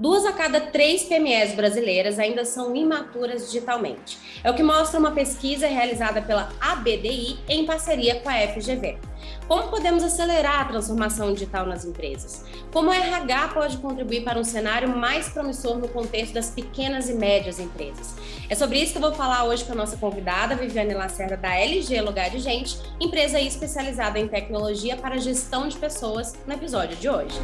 Duas a cada três PMEs brasileiras ainda são imaturas digitalmente. É o que mostra uma pesquisa realizada pela ABDI em parceria com a FGV. Como podemos acelerar a transformação digital nas empresas? Como o RH pode contribuir para um cenário mais promissor no contexto das pequenas e médias empresas? É sobre isso que eu vou falar hoje com a nossa convidada, Viviane Lacerda, da LG Lugar de Gente, empresa especializada em tecnologia para gestão de pessoas, no episódio de hoje.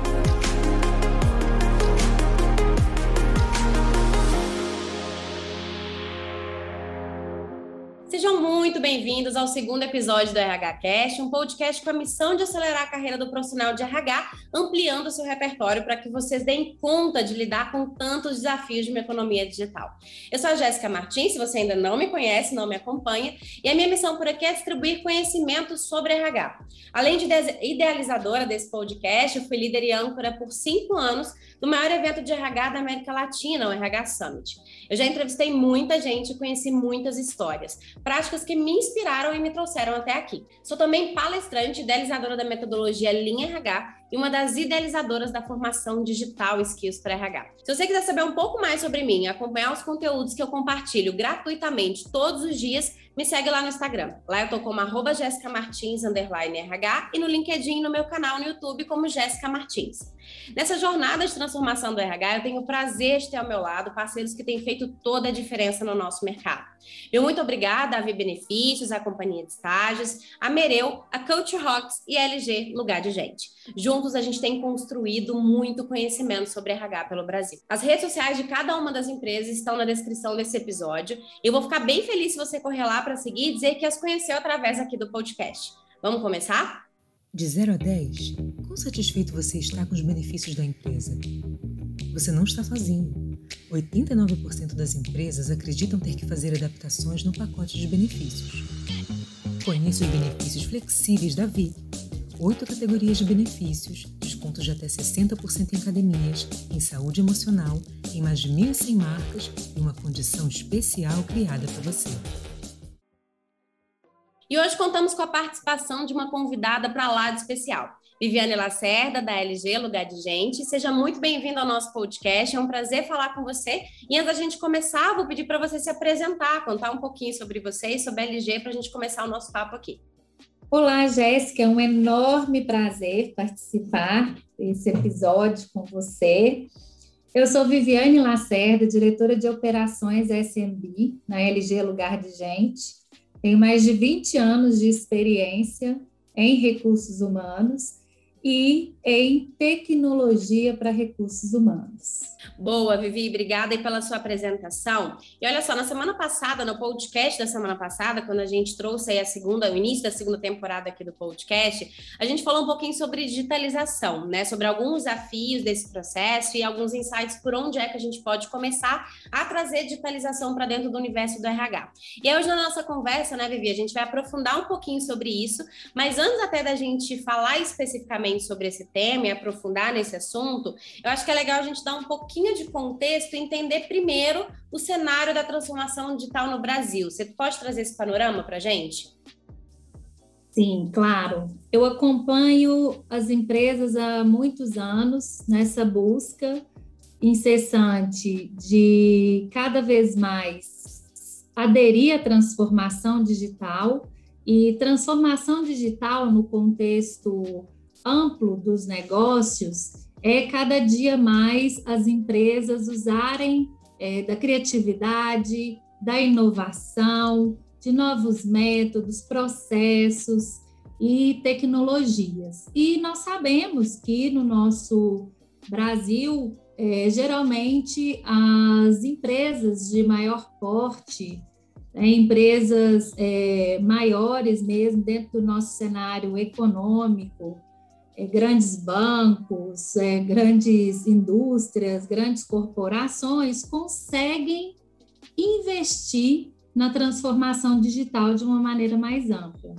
Sejam muito bem-vindos ao segundo episódio do RH Cast, um podcast com a missão de acelerar a carreira do profissional de RH, ampliando seu repertório para que vocês deem conta de lidar com tantos desafios de uma economia digital. Eu sou a Jéssica Martins, se você ainda não me conhece, não me acompanha, e a minha missão por aqui é distribuir conhecimento sobre RH. Além de idealizadora desse podcast, eu fui líder e âncora por cinco anos do maior evento de RH da América Latina, o RH Summit. Eu já entrevistei muita gente e conheci muitas histórias, práticas que me inspiraram e me trouxeram até aqui. Sou também palestrante, idealizadora da metodologia Linha RH e uma das idealizadoras da formação digital Skills para RH. Se você quiser saber um pouco mais sobre mim, acompanhar os conteúdos que eu compartilho gratuitamente todos os dias, me segue lá no Instagram. Lá eu tô como arroba Jéssica Martins, RH, e no LinkedIn no meu canal no YouTube como Jéssica Martins. Nessa jornada de transformação do RH, eu tenho o prazer de ter ao meu lado parceiros que têm feito toda a diferença no nosso mercado. Meu muito obrigada a V Benefícios, a Companhia de Estágios, a Mereu, a Culture Rocks e a LG Lugar de Gente. Juntos a gente tem construído muito conhecimento sobre RH pelo Brasil. As redes sociais de cada uma das empresas estão na descrição desse episódio. Eu vou ficar bem feliz se você correr lá para seguir e dizer que as conheceu através aqui do podcast. Vamos começar? De 0 a 10, quão satisfeito você está com os benefícios da empresa? Você não está sozinho. 89% das empresas acreditam ter que fazer adaptações no pacote de benefícios. Conheça os benefícios flexíveis da Vi. Oito categorias de benefícios, descontos de até 60% em academias, em saúde emocional, em mais de 1.100 marcas e uma condição especial criada para você. E hoje contamos com a participação de uma convidada para lá de especial. Viviane Lacerda, da LG Lugar de Gente. Seja muito bem-vindo ao nosso podcast. É um prazer falar com você. E antes da gente começar, vou pedir para você se apresentar, contar um pouquinho sobre você e sobre a LG para a gente começar o nosso papo aqui. Olá, Jéssica. É um enorme prazer participar desse episódio com você. Eu sou Viviane Lacerda, diretora de operações SMB na LG Lugar de Gente. Tenho mais de 20 anos de experiência em recursos humanos e em tecnologia para recursos humanos. Boa, Vivi, obrigada aí pela sua apresentação. E olha só, na semana passada, no podcast da semana passada, quando a gente trouxe aí a segunda, o início da segunda temporada aqui do podcast, a gente falou um pouquinho sobre digitalização, né? Sobre alguns desafios desse processo e alguns insights por onde é que a gente pode começar a trazer digitalização para dentro do universo do RH. E hoje na nossa conversa, né, Vivi, a gente vai aprofundar um pouquinho sobre isso, mas antes até da gente falar especificamente sobre esse tema e aprofundar nesse assunto, eu acho que é legal a gente dar um pouquinho pouquinho de contexto e entender primeiro o cenário da transformação digital no Brasil. Você pode trazer esse panorama para a gente? Sim, claro. Eu acompanho as empresas há muitos anos nessa busca incessante de cada vez mais aderir à transformação digital e transformação digital no contexto amplo dos negócios é cada dia mais as empresas usarem é, da criatividade, da inovação, de novos métodos, processos e tecnologias. E nós sabemos que no nosso Brasil, é, geralmente as empresas de maior porte, é, empresas maiores mesmo dentro do nosso cenário econômico, grandes bancos, é, grandes indústrias, grandes corporações conseguem investir na transformação digital de uma maneira mais ampla.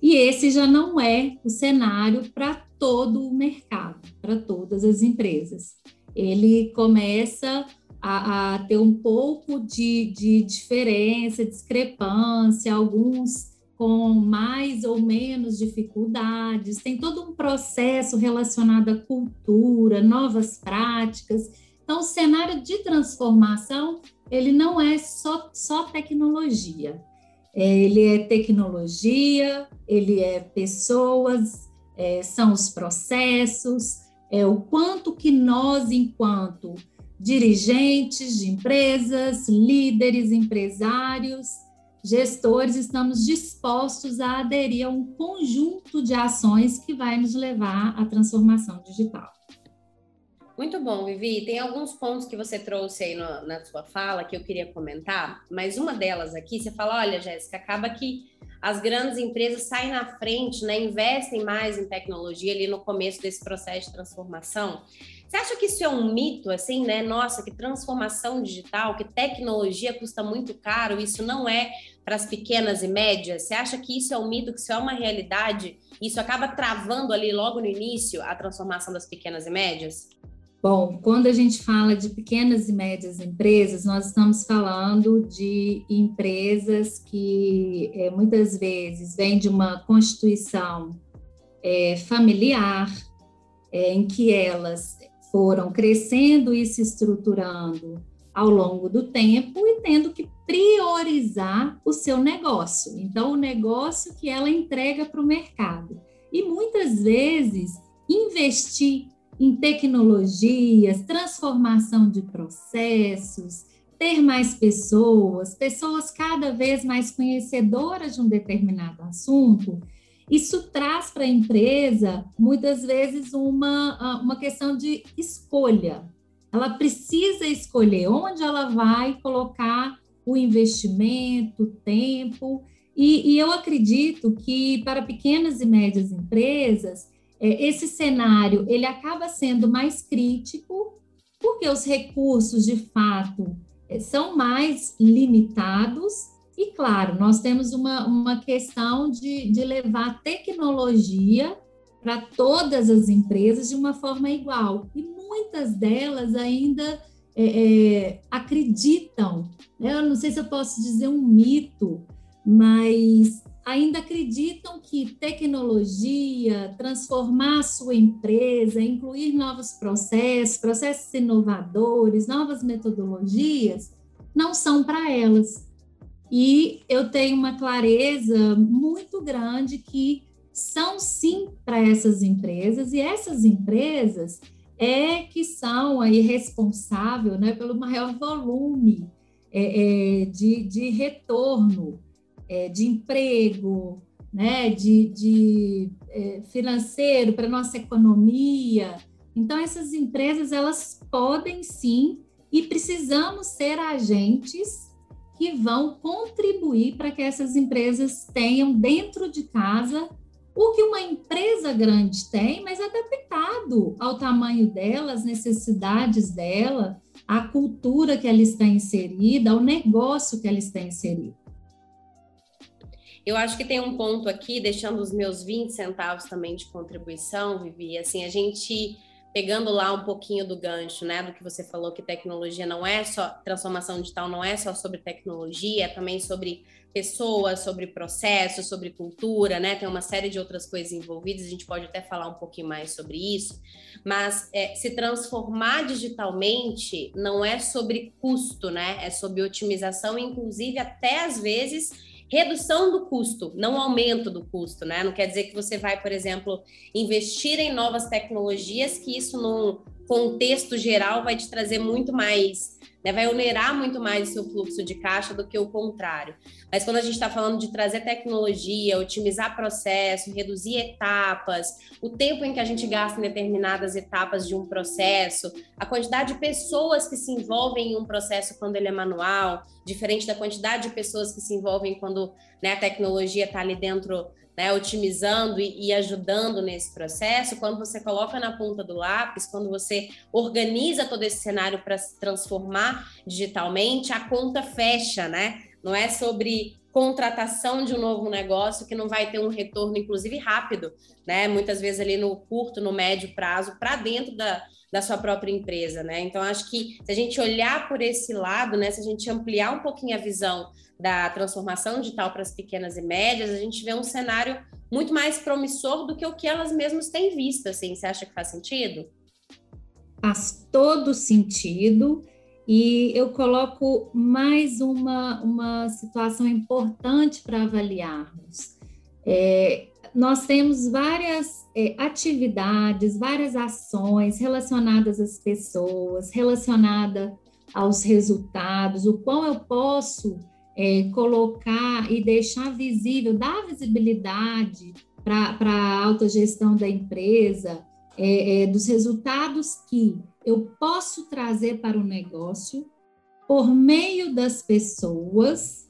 E esse já não é o cenário para todo o mercado, para todas as empresas. Ele começa a, a ter um pouco de, de diferença, discrepância, alguns com mais ou menos dificuldades, tem todo um processo relacionado à cultura, novas práticas, Então, o cenário de transformação, ele não é só, só tecnologia. É, ele é tecnologia, ele é pessoas, é, são os processos, é o quanto que nós, enquanto dirigentes de empresas, líderes, empresários, gestores, estamos dispostos a aderir a um conjunto de ações que vai nos levar à transformação digital. Muito bom, Vivi. Tem alguns pontos que você trouxe aí no, na sua fala que eu queria comentar, mas uma delas aqui, você fala, olha, Jéssica, acaba que as grandes empresas saem na frente, né, investem mais em tecnologia ali no começo desse processo de transformação. Você acha que isso é um mito, assim, né? Nossa, que transformação digital, que tecnologia custa muito caro, isso não é para as pequenas e médias? Você acha que isso é um mito, que isso é uma realidade? Isso acaba travando ali logo no início a transformação das pequenas e médias? Bom, quando a gente fala de pequenas e médias empresas, nós estamos falando de empresas que é, muitas vezes vêm de uma constituição é, familiar, é, em que elas foram crescendo e se estruturando ao longo do tempo e tendo que priorizar o seu negócio. Então, o negócio que ela entrega para o mercado. E muitas vezes investir em tecnologias, transformação de processos, ter mais pessoas, pessoas cada vez mais conhecedoras de um determinado assunto, isso traz para a empresa, muitas vezes, uma, ah, uma questão de escolha. Ela precisa escolher onde ela vai colocar o investimento, o tempo. E, e eu acredito que para pequenas e médias empresas, é, esse cenário ele acaba sendo mais crítico, porque os recursos, de fato, é, são mais limitados. E, claro, nós temos uma, uma questão de, de levar tecnologia para todas as empresas de uma forma igual. E muitas delas ainda é, é, acreditam, né? eu não sei se eu posso dizer um mito, mas ainda acreditam que tecnologia, transformar a sua empresa, incluir novos processos, processos inovadores, novas metodologias, não são para elas. E eu tenho uma clareza muito grande que são sim para essas empresas, e essas empresas é que são aí responsáveis né, pelo maior volume é, é, de, de retorno é, de emprego, né, de, de é, financeiro para nossa economia. Então essas empresas elas podem sim e precisamos ser agentes que vão contribuir para que essas empresas tenham dentro de casa o que uma empresa grande tem, mas adaptado ao tamanho dela, às necessidades dela, à cultura que ela está inserida, ao negócio que ela está inserida. Eu acho que tem um ponto aqui, deixando os meus 20 centavos também de contribuição, Vivi, assim, a gente pegando lá um pouquinho do gancho, né, do que você falou que tecnologia não é só transformação digital, não é só sobre tecnologia, é também sobre pessoas, sobre processos, sobre cultura, né? Tem uma série de outras coisas envolvidas. A gente pode até falar um pouquinho mais sobre isso. Mas é, se transformar digitalmente não é sobre custo, né? É sobre otimização, inclusive até às vezes redução do custo, não aumento do custo, né? Não quer dizer que você vai, por exemplo, investir em novas tecnologias, que isso num contexto geral vai te trazer muito mais né, vai onerar muito mais o seu fluxo de caixa do que o contrário. Mas quando a gente está falando de trazer tecnologia, otimizar processo, reduzir etapas, o tempo em que a gente gasta em determinadas etapas de um processo, a quantidade de pessoas que se envolvem em um processo quando ele é manual, diferente da quantidade de pessoas que se envolvem quando né, a tecnologia está ali dentro né, otimizando e, e, ajudando nesse processo, quando você coloca na ponta do lápis, quando você organiza todo esse cenário para se transformar digitalmente, a conta fecha, né? Não é sobre contratação de um novo negócio que não vai ter um retorno, inclusive rápido, né? Muitas vezes ali no curto, no médio prazo, para dentro da, da sua própria empresa, né? Então, acho que se a gente olhar por esse lado, né? Se a gente ampliar um pouquinho a visão da transformação digital para as pequenas e médias, a gente vê um cenário muito mais promissor do que o que elas mesmas têm visto, assim. Você acha que faz sentido? faz todo sentido. E eu coloco mais uma, uma situação importante para avaliarmos. É, nós temos várias é, atividades, várias ações relacionadas às pessoas, relacionada aos resultados, o qual eu posso é, colocar e deixar visível, dar visibilidade para a autogestão da empresa, é, é, dos resultados que eu posso trazer para o negócio por meio das pessoas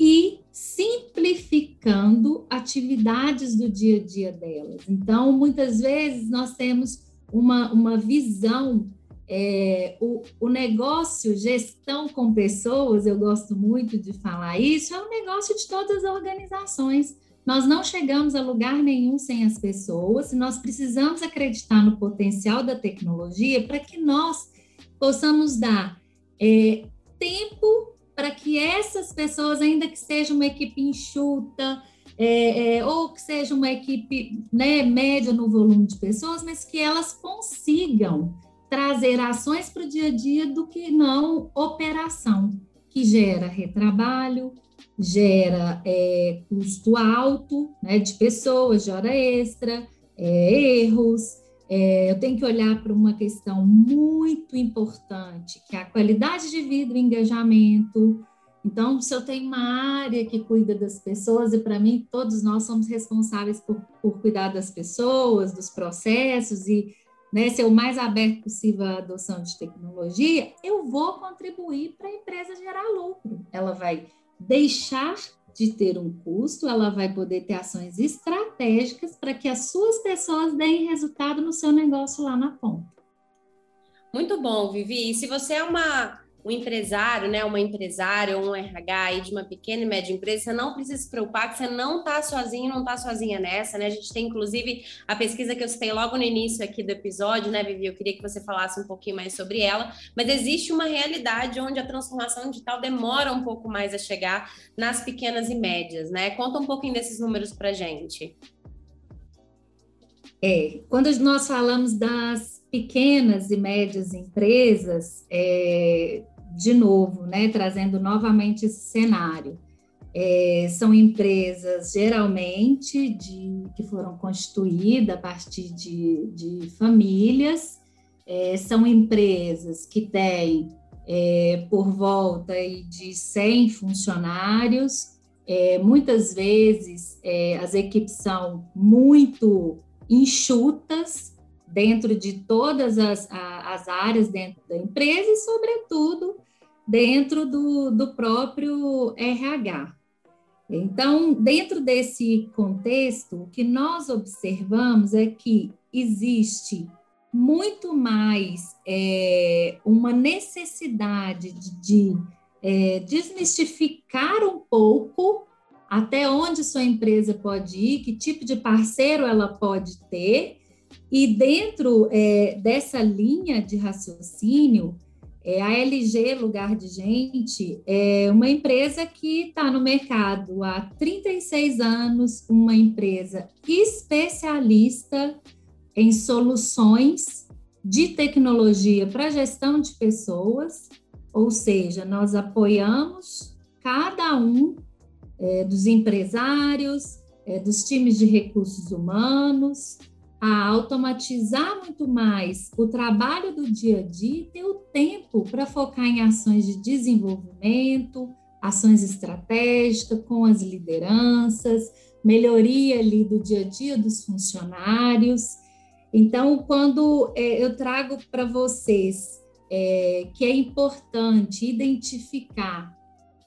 e simplificando atividades do dia a dia delas. Então, muitas vezes nós temos uma, uma visão é, o, o negócio, gestão com pessoas, eu gosto muito de falar isso, é um negócio de todas as organizações. Nós não chegamos a lugar nenhum sem as pessoas, e nós precisamos acreditar no potencial da tecnologia para que nós possamos dar é, tempo para que essas pessoas, ainda que seja uma equipe enxuta, é, é, ou que seja uma equipe né, média no volume de pessoas, mas que elas consigam trazer ações para o dia a dia do que não operação, que gera retrabalho, gera é, custo alto né, de pessoas, de hora extra, é, erros. É, eu tenho que olhar para uma questão muito importante, que é a qualidade de vida, o engajamento. Então, se eu tenho uma área que cuida das pessoas, e para mim, todos nós somos responsáveis por, por cuidar das pessoas, dos processos e né, ser o mais aberto possível à adoção de tecnologia, eu vou contribuir para a empresa gerar lucro. Ela vai deixar de ter um custo, ela vai poder ter ações estratégicas para que as suas pessoas deem resultado no seu negócio lá na ponta. Muito bom, Vivi. E se você é uma um empresário, né, uma empresária ou um RH aí de uma pequena e média empresa, você não precisa se preocupar que você não está sozinho, não está sozinha nessa, né? A gente tem inclusive a pesquisa que eu citei logo no início aqui do episódio, né, Vivi? Eu queria que você falasse um pouquinho mais sobre ela, mas existe uma realidade onde a transformação digital demora um pouco mais a chegar nas pequenas e médias, né? Conta um pouquinho desses números para gente. É, quando nós falamos das pequenas e médias empresas, é, de novo, né, trazendo novamente esse cenário. É, são empresas geralmente de, que foram constituídas a partir de, de famílias, é, são empresas que têm é, por volta de 100 funcionários, é, muitas vezes é, as equipes são muito enxutas dentro de todas as, as áreas dentro da empresa e, sobretudo, dentro do, do próprio RH. Então, dentro desse contexto, o que nós observamos é que existe muito mais é, uma necessidade de, de é, desmistificar um pouco até onde sua empresa pode ir, que tipo de parceiro ela pode ter, e dentro é, dessa linha de raciocínio, é, a LG Lugar de Gente é uma empresa que está no mercado há 36 anos, uma empresa especialista em soluções de tecnologia para gestão de pessoas, ou seja, nós apoiamos cada um é, dos empresários, é, dos times de recursos humanos, a automatizar muito mais o trabalho do dia a dia e ter o tempo para focar em ações de desenvolvimento, ações estratégicas com as lideranças, melhoria ali do dia a dia dos funcionários. Então, quando é, eu trago para vocês é, que é importante identificar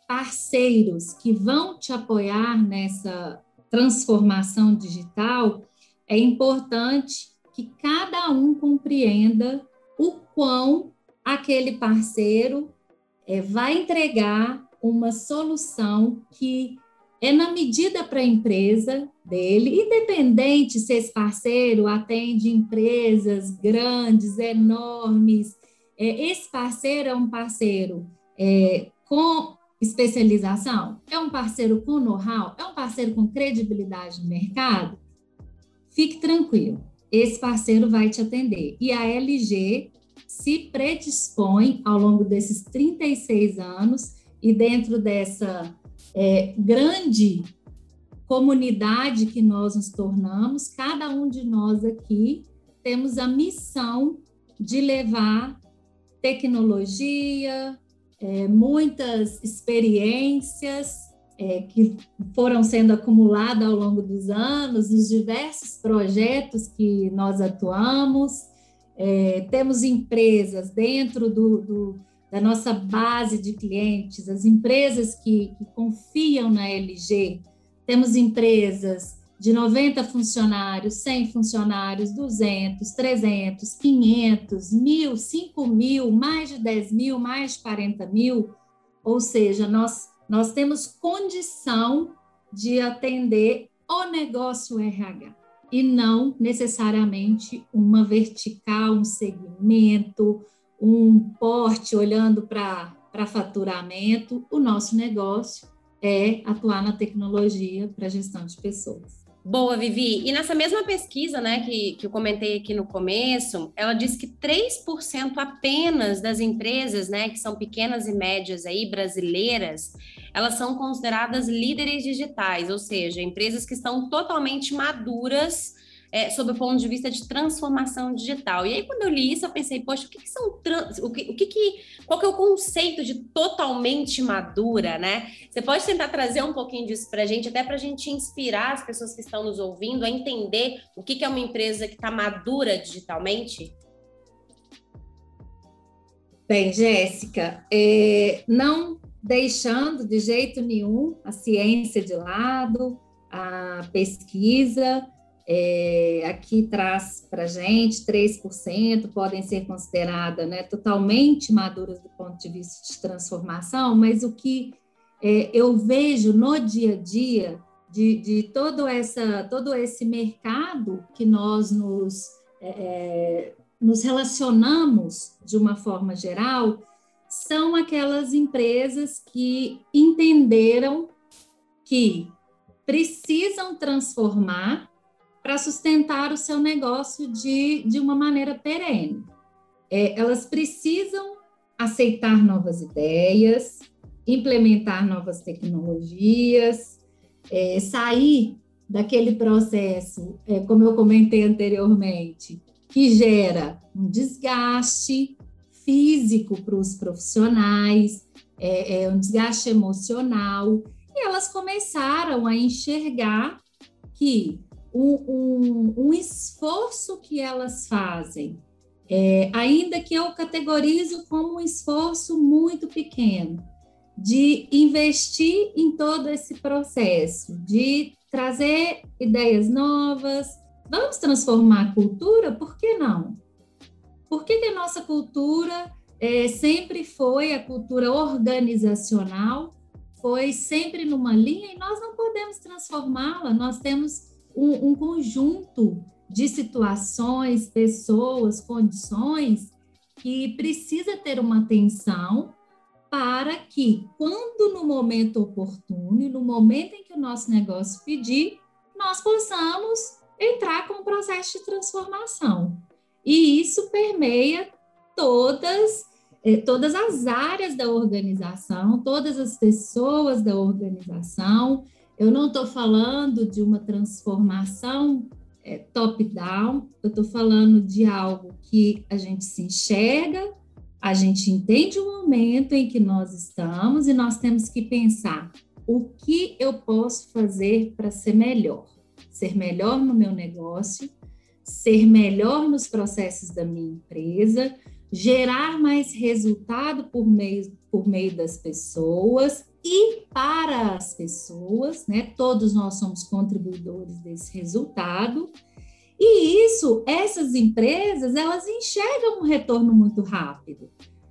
parceiros que vão te apoiar nessa transformação digital, é importante que cada um compreenda o quão aquele parceiro é, vai entregar uma solução que é na medida para a empresa dele, independente se esse parceiro atende empresas grandes, enormes. É, esse parceiro é um parceiro é, com especialização, é um parceiro com know-how, é um parceiro com credibilidade no mercado. Fique tranquilo, esse parceiro vai te atender. E a LG se predispõe ao longo desses 36 anos e dentro dessa é, grande comunidade que nós nos tornamos, cada um de nós aqui temos a missão de levar tecnologia, é, muitas experiências é, que foram sendo acumuladas ao longo dos anos, nos diversos projetos que nós atuamos. É, temos empresas dentro do, do, da nossa base de clientes, as empresas que, que confiam na LG. Temos empresas de 90 funcionários, 100 funcionários, 200, 300, 500, mil, 5 mil, mais de 10 mil, mais de 40 mil. Ou seja, nós, nós temos condição de atender o negócio RH e não necessariamente uma vertical, um segmento, um porte olhando para faturamento. O nosso negócio é atuar na tecnologia para gestão de pessoas. Boa, Vivi. E nessa mesma pesquisa, né, que, que eu comentei aqui no começo, ela diz que 3% apenas das empresas, né, que são pequenas e médias aí, brasileiras, elas são consideradas líderes digitais, ou seja, empresas que estão totalmente maduras é, sob o ponto de vista de transformação digital. E aí, quando eu li isso, eu pensei, poxa, o que, que são trans... o, que, o que, que qual que é o conceito de totalmente madura, né? Você pode tentar trazer um pouquinho disso para a gente, até para a gente inspirar as pessoas que estão nos ouvindo a entender o que, que é uma empresa que está madura digitalmente? Bem, Jéssica, é, não deixando de jeito nenhum a ciência de lado, a pesquisa, é, aqui traz para gente 3% podem ser consideradas né, totalmente maduras do ponto de vista de transformação, mas o que é, eu vejo no dia a dia de, de todo, essa, todo esse mercado que nós nos, é, é nos relacionamos de uma forma geral, são aquelas empresas que entenderam que precisam transformar para sustentar o seu negócio de, de uma maneira perene. É, elas precisam aceitar novas ideias, implementar novas tecnologias, é, sair daquele processo, é, como eu comentei anteriormente, que gera um desgaste físico para os profissionais, é, é, um desgaste emocional, e elas começaram a enxergar que um, um, esforço que elas fazem, é, ainda que eu categorizo como um esforço muito pequeno, de investir em todo esse processo, de trazer ideias novas. Vamos transformar a cultura? Por que não? Por que, que a nossa cultura é, sempre foi a cultura organizacional, foi sempre numa linha e nós não podemos transformá-la? Nós temos um, um conjunto de situações, pessoas, condições que precisa ter uma atenção para que, quando no momento oportuno e no momento em que o nosso negócio pedir, nós possamos entrar com o processo de transformação. E isso permeia todas, eh, todas as áreas da organização, todas as pessoas da organização, eu não estou falando de uma transformação é, top-down, eu estou falando de algo que a gente se enxerga, a gente entende o momento em que nós estamos e nós temos que pensar o que eu posso fazer para ser melhor, ser melhor no meu negócio, ser melhor nos processos da minha empresa, gerar mais resultado por meio, por meio das pessoas e para as pessoas, né? Todos nós somos contribuidores desse resultado. E isso, essas empresas, elas enxergam um retorno muito rápido.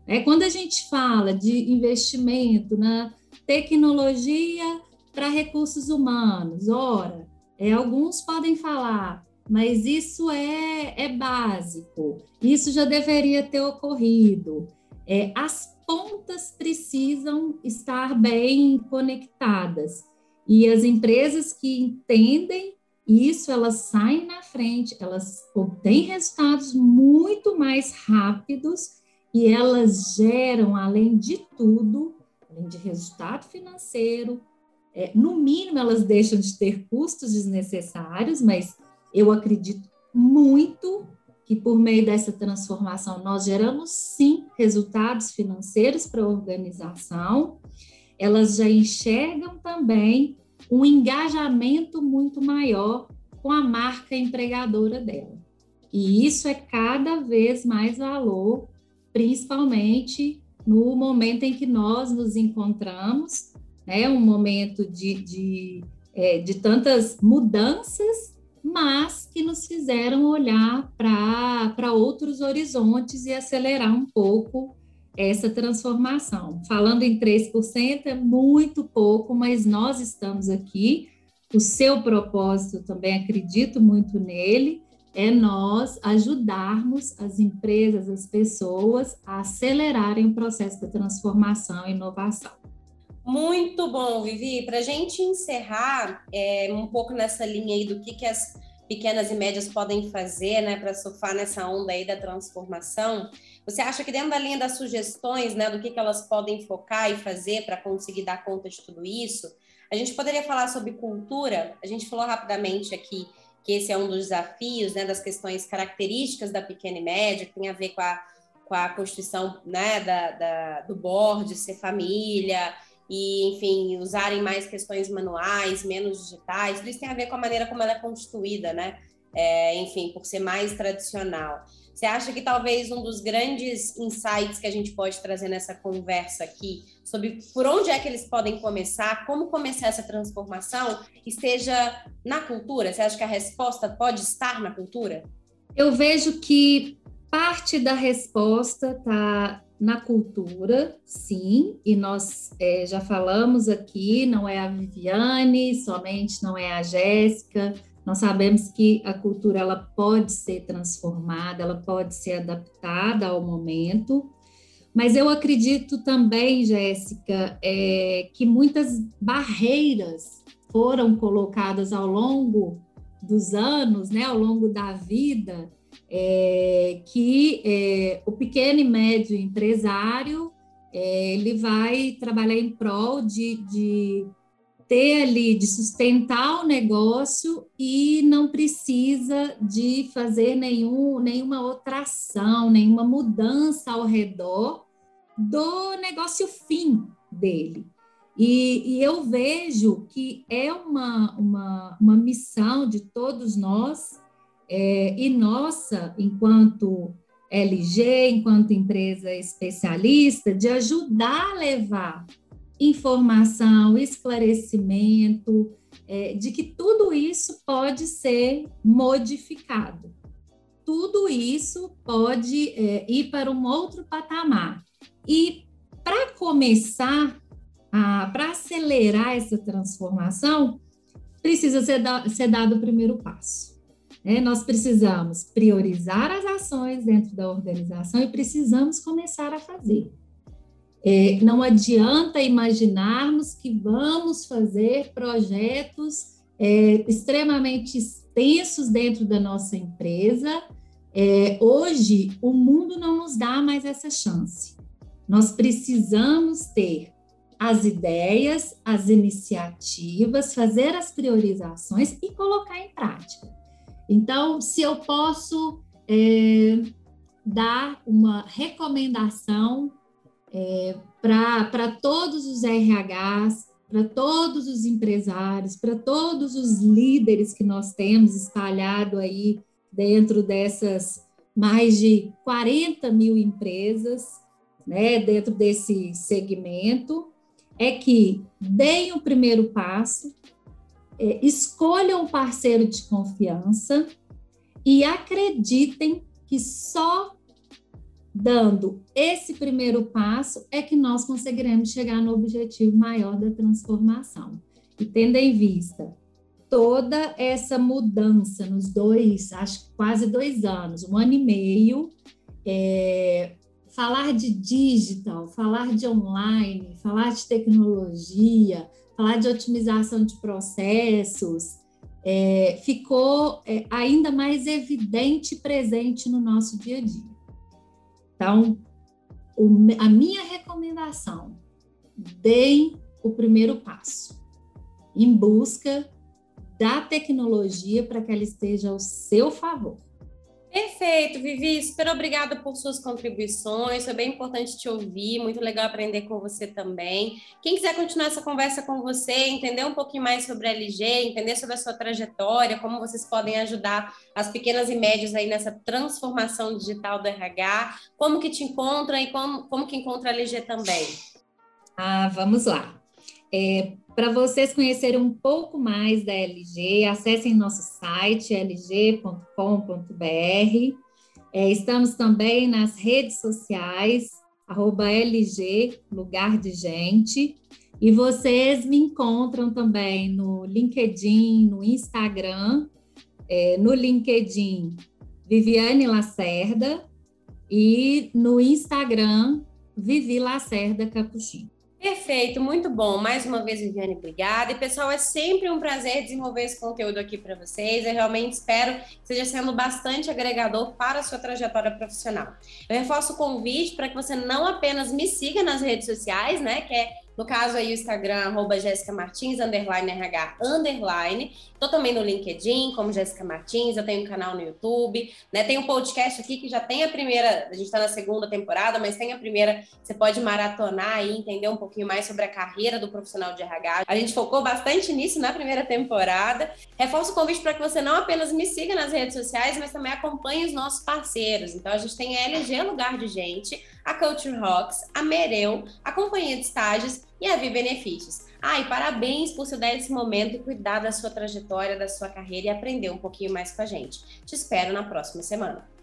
Né? Quando a gente fala de investimento na tecnologia para recursos humanos, ora, é, alguns podem falar, mas isso é, é básico, isso já deveria ter ocorrido. É, as pontas precisam estar bem conectadas. E as empresas que entendem isso elas saem na frente, elas obtêm resultados muito mais rápidos e elas geram, além de tudo, além de resultado financeiro, é, no mínimo elas deixam de ter custos desnecessários, mas eu acredito muito que por meio dessa transformação nós geramos sim resultados financeiros para a organização. Elas já enxergam também um engajamento muito maior com a marca empregadora dela. E isso é cada vez mais valor, principalmente no momento em que nós nos encontramos, né? Um momento de, de, é, de tantas mudanças mas que nos fizeram olhar para outros horizontes e acelerar um pouco essa transformação. Falando em 3%, é muito pouco, mas nós estamos aqui. O seu propósito também acredito muito nele, é nós ajudarmos as empresas, as pessoas a acelerarem o processo de transformação e inovação. Muito bom, Vivi. Para a gente encerrar é, um pouco nessa linha aí do que, que as pequenas e médias podem fazer né, para surfar nessa onda aí da transformação, você acha que dentro da linha das sugestões, né, do que, que elas podem focar e fazer para conseguir dar conta de tudo isso, a gente poderia falar sobre cultura? A gente falou rapidamente aqui que esse é um dos desafios, né, das questões características da pequena e média, que tem a ver com a, com a constituição né, da, da do board, ser família, e, enfim, usarem mais questões manuais, menos digitais, tudo isso tem a ver com a maneira como ela é constituída, né? É, enfim, por ser mais tradicional. Você acha que talvez um dos grandes insights que a gente pode trazer nessa conversa aqui, sobre por onde é que eles podem começar, como começar essa transformação, esteja na cultura? Você acha que a resposta pode estar na cultura? Eu vejo que parte da resposta está na cultura, sim, e nós é, já falamos aqui, não é a Viviane, somente não é a Jéssica, nós sabemos que a cultura ela pode ser transformada, ela pode ser adaptada ao momento, mas eu acredito também, Jéssica, é, que muitas barreiras foram colocadas ao longo dos anos, né, ao longo da vida, é, que é, o pequeno e médio empresário é, ele vai trabalhar em prol de, de ter ali, de sustentar o negócio e não precisa de fazer nenhum, nenhuma outra ação, nenhuma mudança ao redor do negócio fim dele. E, e eu vejo que é uma, uma, uma missão de todos nós é, e nossa, enquanto LG, enquanto empresa especialista, de ajudar a levar informação, esclarecimento, é, de que tudo isso pode ser modificado. Tudo isso pode é, ir para um outro patamar. E para começar, para acelerar essa transformação, precisa ser, da, ser dado o primeiro passo. Né? Nós precisamos priorizar as ações dentro da organização e precisamos começar a fazer. É, não adianta imaginarmos que vamos fazer projetos é, extremamente extensos dentro da nossa empresa. É, hoje, o mundo não nos dá mais essa chance. Nós precisamos ter as ideias, as iniciativas, fazer as priorizações e colocar em prática. Então, se eu posso é, dar uma recomendação é, para todos os RHs, para todos os empresários, para todos os líderes que nós temos espalhado aí dentro dessas mais de 40 mil empresas, né, dentro desse segmento, é que deem o primeiro passo, é, escolham um parceiro de confiança e acreditem que só dando esse primeiro passo é que nós conseguiremos chegar no objetivo maior da transformação. E tendo em vista toda essa mudança nos dois, acho que quase dois anos, um ano e meio, é, falar de digital, falar de online, falar de tecnologia, falar de otimização de processos, é, ficou é, ainda mais evidente e presente no nosso dia a dia. Então, o, a minha recomendação, deem o primeiro passo em busca da tecnologia para que ela esteja ao seu favor. Perfeito, Vivi. Super obrigada por suas contribuições. Foi bem importante te ouvir. Muito legal aprender com você também. Quem quiser continuar essa conversa com você, entender um pouquinho mais sobre a LG, entender sobre a sua trajetória, como vocês podem ajudar as pequenas e médias aí nessa transformação digital do RH, como que te encontra e como, como que encontra a LG também. Ah, vamos lá. É, Para vocês conhecerem um pouco mais da LG, acessem nosso site lg.com.br. É, estamos também nas redes sociais, arroba LG, lugar de gente. E vocês me encontram também no LinkedIn, no Instagram, é, no LinkedIn Viviane Lacerda e no Instagram Vivi Lacerda Capuchinho. Perfeito, muito bom. Mais uma vez, Viviane, obrigada. E pessoal, é sempre um prazer desenvolver esse conteúdo aqui para vocês. Eu realmente espero que esteja sendo bastante agregador para a sua trajetória profissional. Eu reforço o convite para que você não apenas me siga nas redes sociais, né? Que é no caso aí o Instagram, arroba Jéssica Martins, underline RH, underline. Tô também no LinkedIn, como Jéssica Martins, eu tenho um canal no YouTube, né? Tem um podcast aqui que já tem a primeira, a gente está na segunda temporada, mas tem a primeira, você pode maratonar e entender um pouquinho mais sobre a carreira do profissional de RH. A gente focou bastante nisso na primeira temporada. Reforço o convite para que você não apenas me siga nas redes sociais, mas também acompanhe os nossos parceiros. Então a gente tem LG Lugar de Gente, a Culture Rocks, a Mereu, a Companhia de Estágios e a Vi Benefícios. Ah, e parabéns por se dar esse momento cuidar da sua trajetória, da sua carreira e aprender um pouquinho mais com a gente. Te espero na próxima semana.